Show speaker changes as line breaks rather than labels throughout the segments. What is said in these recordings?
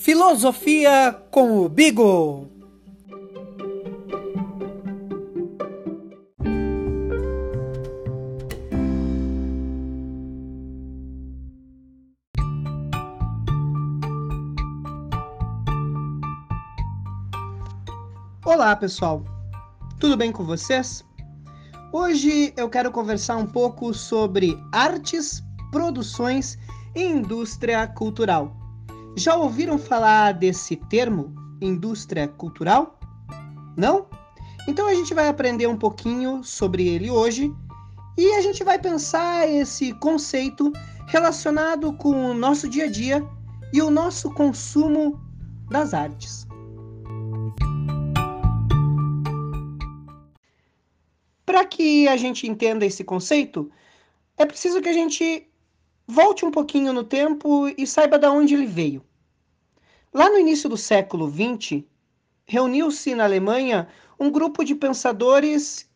Filosofia com o Bigo.
Olá, pessoal. Tudo bem com vocês? Hoje eu quero conversar um pouco sobre artes, produções e indústria cultural. Já ouviram falar desse termo, indústria cultural? Não? Então a gente vai aprender um pouquinho sobre ele hoje e a gente vai pensar esse conceito relacionado com o nosso dia a dia e o nosso consumo das artes. Para que a gente entenda esse conceito, é preciso que a gente volte um pouquinho no tempo e saiba de onde ele veio. Lá no início do século XX, reuniu-se na Alemanha um grupo de pensadores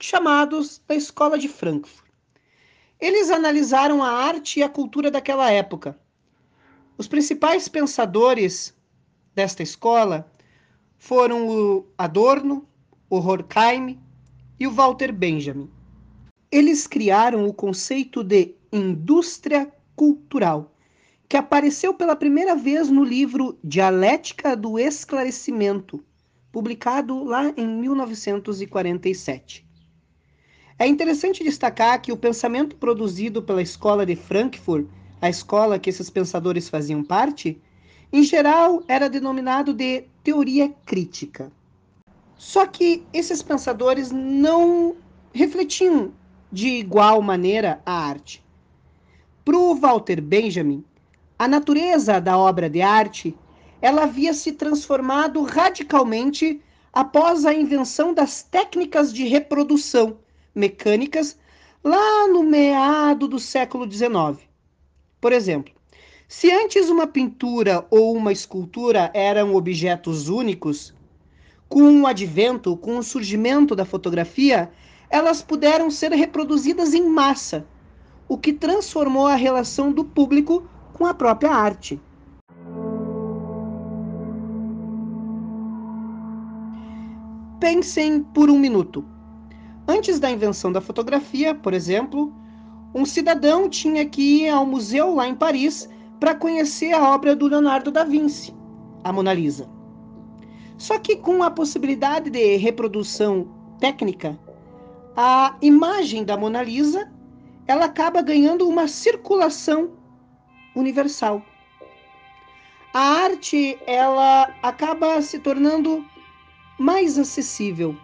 chamados da Escola de Frankfurt. Eles analisaram a arte e a cultura daquela época. Os principais pensadores desta escola foram o Adorno, o Horkheim e o Walter Benjamin. Eles criaram o conceito de indústria cultural, que apareceu pela primeira vez no livro Dialética do Esclarecimento, publicado lá em 1947. É interessante destacar que o pensamento produzido pela escola de Frankfurt, a escola que esses pensadores faziam parte, em geral era denominado de teoria crítica. Só que esses pensadores não refletiam de igual maneira a arte. Para o Walter Benjamin, a natureza da obra de arte, ela havia se transformado radicalmente após a invenção das técnicas de reprodução mecânicas lá no meado do século XIX. Por exemplo, se antes uma pintura ou uma escultura eram objetos únicos, com o advento, com o surgimento da fotografia, elas puderam ser reproduzidas em massa, o que transformou a relação do público com a própria arte. Pensem por um minuto. Antes da invenção da fotografia, por exemplo, um cidadão tinha que ir ao museu lá em Paris para conhecer a obra do Leonardo da Vinci, a Mona Lisa. Só que com a possibilidade de reprodução técnica, a imagem da Mona Lisa ela acaba ganhando uma circulação universal. A arte, ela acaba se tornando mais acessível.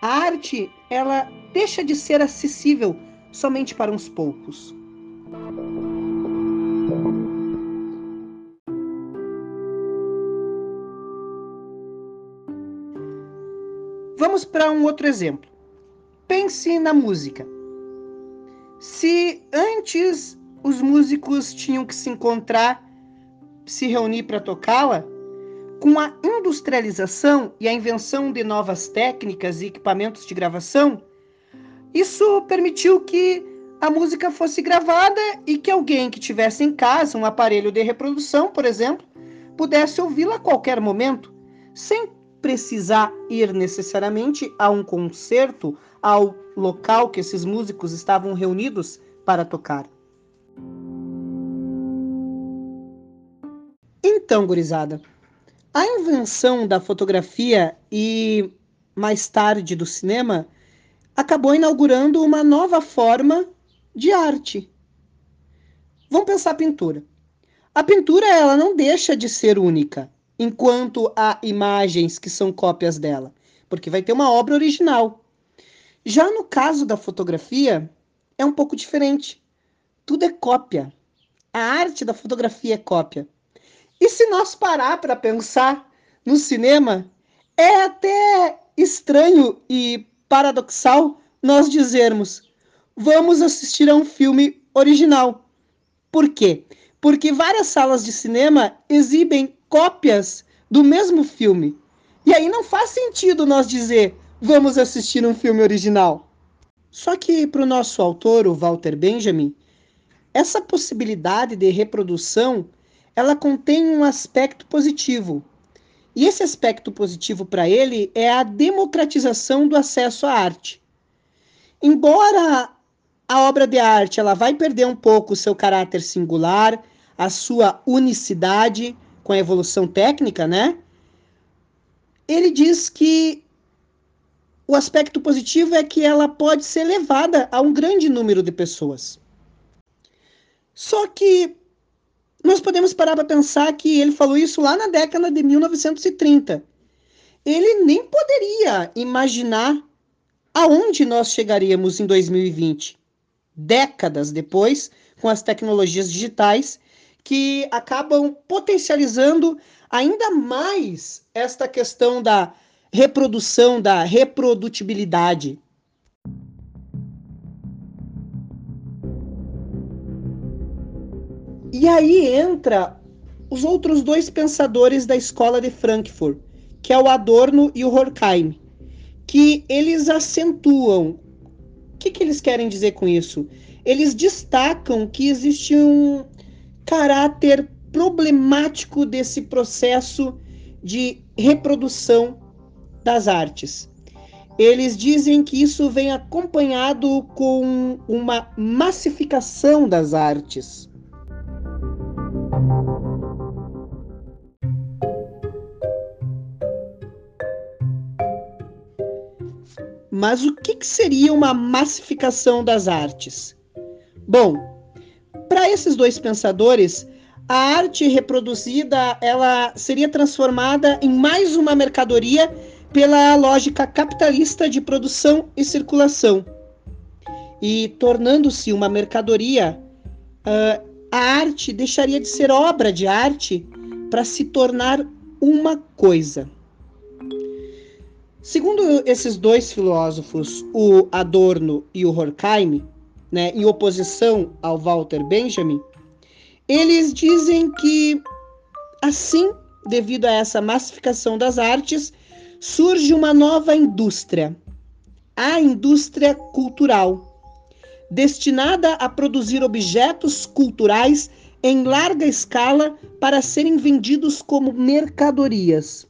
A arte, ela deixa de ser acessível somente para uns poucos. Vamos para um outro exemplo. Pense na música. Se antes os músicos tinham que se encontrar, se reunir para tocá-la, com a industrialização e a invenção de novas técnicas e equipamentos de gravação, isso permitiu que a música fosse gravada e que alguém que tivesse em casa um aparelho de reprodução, por exemplo, pudesse ouvi-la a qualquer momento, sem precisar ir necessariamente a um concerto, ao local que esses músicos estavam reunidos para tocar. Então, gurizada, a invenção da fotografia e mais tarde do cinema acabou inaugurando uma nova forma de arte. Vamos pensar a pintura. A pintura ela não deixa de ser única, enquanto há imagens que são cópias dela, porque vai ter uma obra original. Já no caso da fotografia, é um pouco diferente. Tudo é cópia. A arte da fotografia é cópia. E se nós parar para pensar no cinema, é até estranho e paradoxal nós dizermos: vamos assistir a um filme original. Por quê? Porque várias salas de cinema exibem cópias do mesmo filme. E aí não faz sentido nós dizer: vamos assistir um filme original. Só que para o nosso autor, o Walter Benjamin, essa possibilidade de reprodução ela contém um aspecto positivo. E esse aspecto positivo para ele é a democratização do acesso à arte. Embora a obra de arte ela vai perder um pouco o seu caráter singular, a sua unicidade com a evolução técnica, né? Ele diz que o aspecto positivo é que ela pode ser levada a um grande número de pessoas. Só que nós podemos parar para pensar que ele falou isso lá na década de 1930. Ele nem poderia imaginar aonde nós chegaríamos em 2020, décadas depois, com as tecnologias digitais que acabam potencializando ainda mais esta questão da reprodução, da reprodutibilidade. E aí entra os outros dois pensadores da escola de Frankfurt, que é o Adorno e o Horkheim, que eles acentuam. O que, que eles querem dizer com isso? Eles destacam que existe um caráter problemático desse processo de reprodução das artes. Eles dizem que isso vem acompanhado com uma massificação das artes. Mas o que, seria uma massificação das artes? Bom, para esses dois pensadores, a arte reproduzida ela seria transformada em mais uma mercadoria pela lógica capitalista de produção e circulação. E tornando-se uma mercadoria, a arte deixaria de ser obra de arte para se tornar uma coisa. Segundo esses dois filósofos, o Adorno e o Horkheim, né, em oposição ao Walter Benjamin, eles dizem que, assim, devido a essa massificação das artes, surge uma nova indústria, a indústria cultural, destinada a produzir objetos culturais em larga escala para serem vendidos como mercadorias.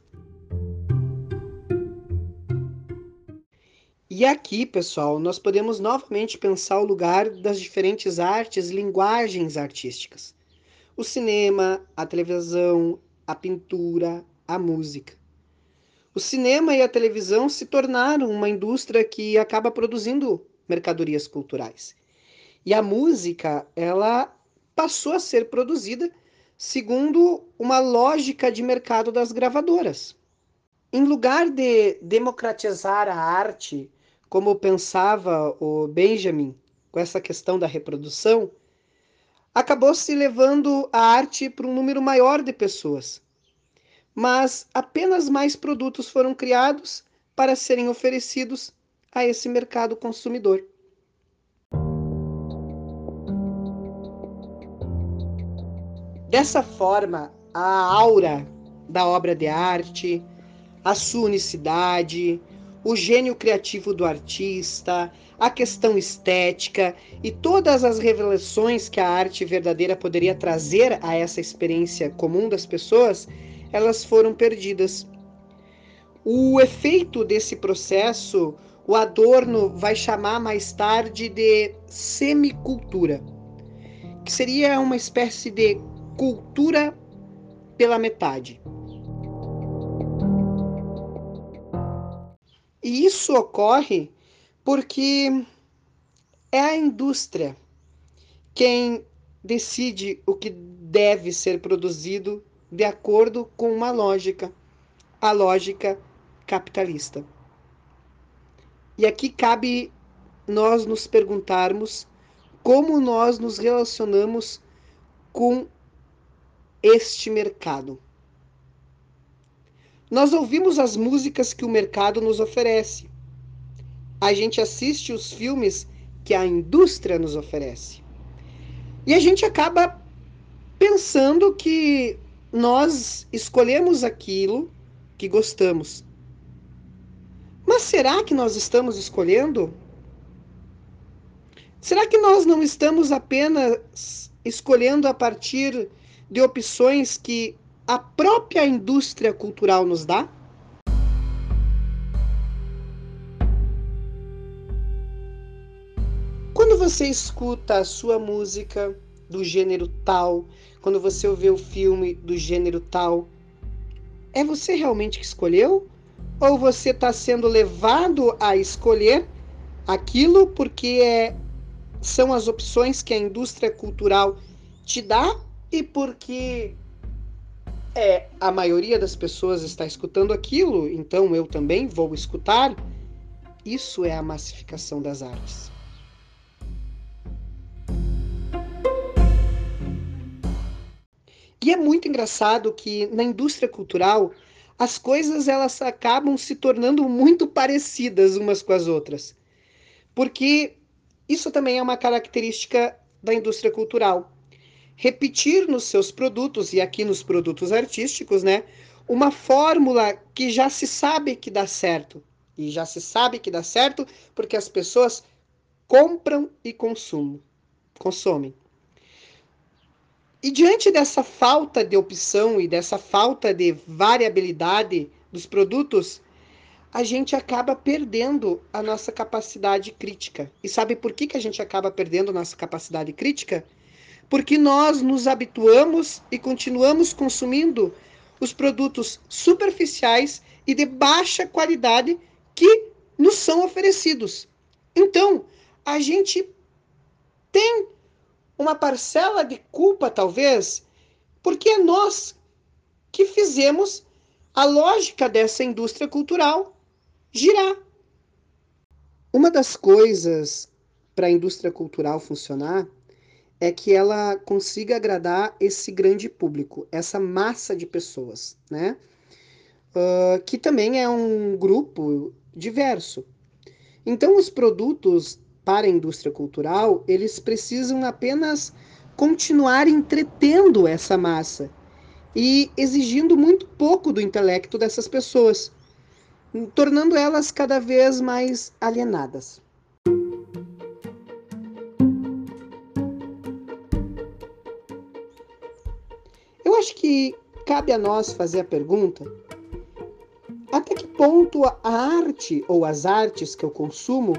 E aqui, pessoal, nós podemos novamente pensar o lugar das diferentes artes, linguagens artísticas. O cinema, a televisão, a pintura, a música. O cinema e a televisão se tornaram uma indústria que acaba produzindo mercadorias culturais. E a música, ela passou a ser produzida segundo uma lógica de mercado das gravadoras. Em lugar de democratizar a arte, como pensava o Benjamin com essa questão da reprodução, acabou se levando a arte para um número maior de pessoas mas apenas mais produtos foram criados para serem oferecidos a esse mercado consumidor. Dessa forma, a aura da obra de arte, a sua unicidade, o gênio criativo do artista, a questão estética e todas as revelações que a arte verdadeira poderia trazer a essa experiência comum das pessoas elas foram perdidas. O efeito desse processo, o Adorno vai chamar mais tarde de semicultura, que seria uma espécie de cultura pela metade. E isso ocorre porque é a indústria quem decide o que deve ser produzido de acordo com uma lógica, a lógica capitalista. E aqui cabe nós nos perguntarmos como nós nos relacionamos com este mercado. Nós ouvimos as músicas que o mercado nos oferece. A gente assiste os filmes que a indústria nos oferece. E a gente acaba pensando que nós escolhemos aquilo que gostamos. Mas será que nós estamos escolhendo? Será que nós não estamos apenas escolhendo a partir de opções que a própria indústria cultural nos dá? Quando você escuta a sua música do gênero tal, quando você vê o filme do gênero tal, é você realmente que escolheu? Ou você está sendo levado a escolher aquilo porque é, são as opções que a indústria cultural te dá e porque é a maioria das pessoas está escutando aquilo, então eu também vou escutar. Isso é a massificação das artes. E é muito engraçado que na indústria cultural as coisas elas acabam se tornando muito parecidas umas com as outras. Porque isso também é uma característica da indústria cultural. Repetir nos seus produtos e aqui nos produtos artísticos, né, uma fórmula que já se sabe que dá certo. E já se sabe que dá certo porque as pessoas compram e consumem. consomem. E diante dessa falta de opção e dessa falta de variabilidade dos produtos, a gente acaba perdendo a nossa capacidade crítica. E sabe por que, que a gente acaba perdendo a nossa capacidade crítica? Porque nós nos habituamos e continuamos consumindo os produtos superficiais e de baixa qualidade que nos são oferecidos. Então, a gente tem uma parcela de culpa, talvez, porque é nós que fizemos a lógica dessa indústria cultural girar. Uma das coisas para a indústria cultural funcionar é que ela consiga agradar esse grande público, essa massa de pessoas, né? Uh, que também é um grupo diverso. Então, os produtos para a indústria cultural, eles precisam apenas continuar entretendo essa massa e exigindo muito pouco do intelecto dessas pessoas, tornando elas cada vez mais alienadas. Eu acho que cabe a nós fazer a pergunta até que ponto a arte ou as artes que eu consumo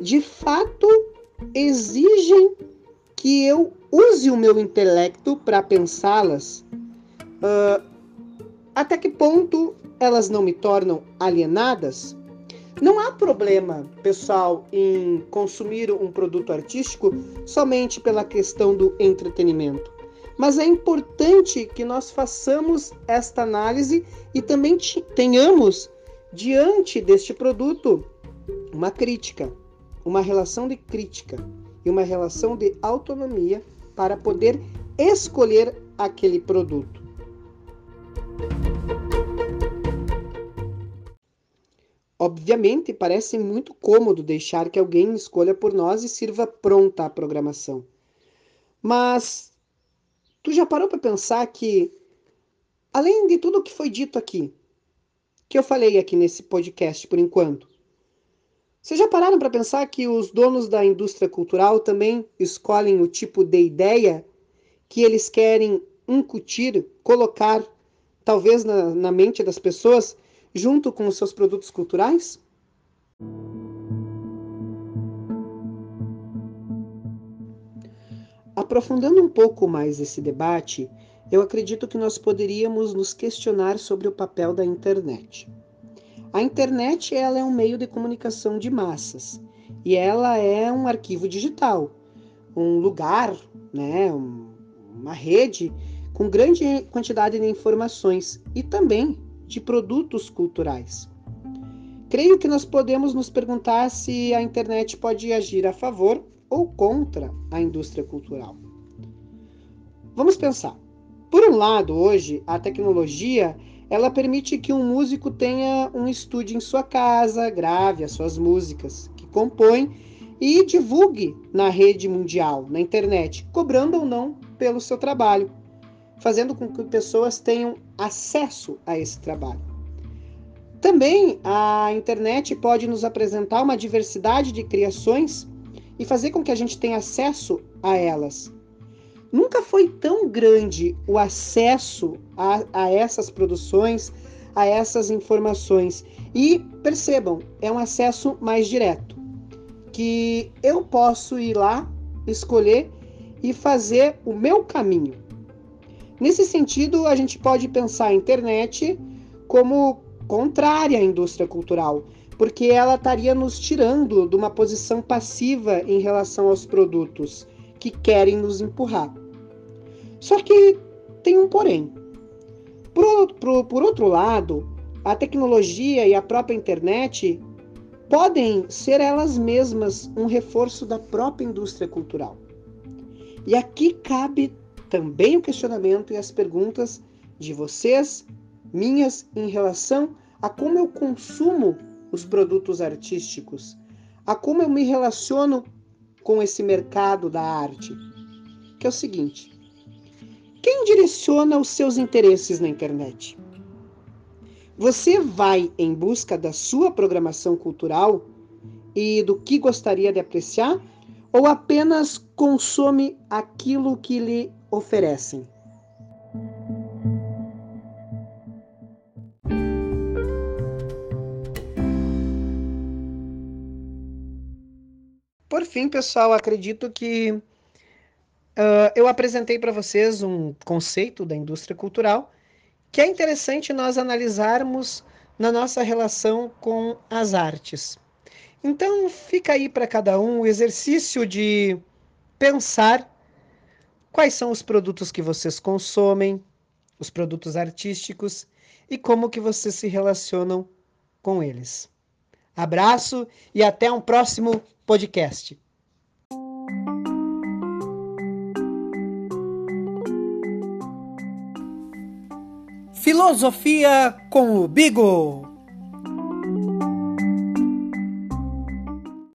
de fato exigem que eu use o meu intelecto para pensá-las? Uh, até que ponto elas não me tornam alienadas? Não há problema, pessoal, em consumir um produto artístico somente pela questão do entretenimento. Mas é importante que nós façamos esta análise e também tenhamos, diante deste produto, uma crítica, uma relação de crítica e uma relação de autonomia para poder escolher aquele produto. Obviamente, parece muito cômodo deixar que alguém escolha por nós e sirva pronta a programação. Mas Tu já parou para pensar que, além de tudo o que foi dito aqui, que eu falei aqui nesse podcast por enquanto, vocês já pararam para pensar que os donos da indústria cultural também escolhem o tipo de ideia que eles querem incutir, colocar, talvez na, na mente das pessoas, junto com os seus produtos culturais? Aprofundando um pouco mais esse debate, eu acredito que nós poderíamos nos questionar sobre o papel da internet. A internet ela é um meio de comunicação de massas e ela é um arquivo digital, um lugar, né, uma rede com grande quantidade de informações e também de produtos culturais. Creio que nós podemos nos perguntar se a internet pode agir a favor ou contra a indústria cultural. Vamos pensar. Por um lado, hoje, a tecnologia ela permite que um músico tenha um estúdio em sua casa, grave as suas músicas que compõe e divulgue na rede mundial, na internet, cobrando ou não pelo seu trabalho, fazendo com que pessoas tenham acesso a esse trabalho. Também a internet pode nos apresentar uma diversidade de criações e fazer com que a gente tenha acesso a elas. Nunca foi tão grande o acesso a, a essas produções, a essas informações. E percebam, é um acesso mais direto, que eu posso ir lá, escolher e fazer o meu caminho. Nesse sentido, a gente pode pensar a internet como contrária à indústria cultural, porque ela estaria nos tirando de uma posição passiva em relação aos produtos que querem nos empurrar. Só que tem um porém. Por, por, por outro lado, a tecnologia e a própria internet podem ser elas mesmas um reforço da própria indústria cultural. E aqui cabe também o questionamento e as perguntas de vocês, minhas, em relação a como eu consumo os produtos artísticos, a como eu me relaciono com esse mercado da arte. Que é o seguinte: quem direciona os seus interesses na internet? Você vai em busca da sua programação cultural e do que gostaria de apreciar ou apenas consome aquilo que lhe oferecem? Por fim, pessoal, acredito que Uh, eu apresentei para vocês um conceito da indústria cultural que é interessante nós analisarmos na nossa relação com as artes. Então, fica aí para cada um o exercício de pensar quais são os produtos que vocês consomem, os produtos artísticos e como que vocês se relacionam com eles. Abraço e até um próximo podcast.
Filosofia com o Bigo.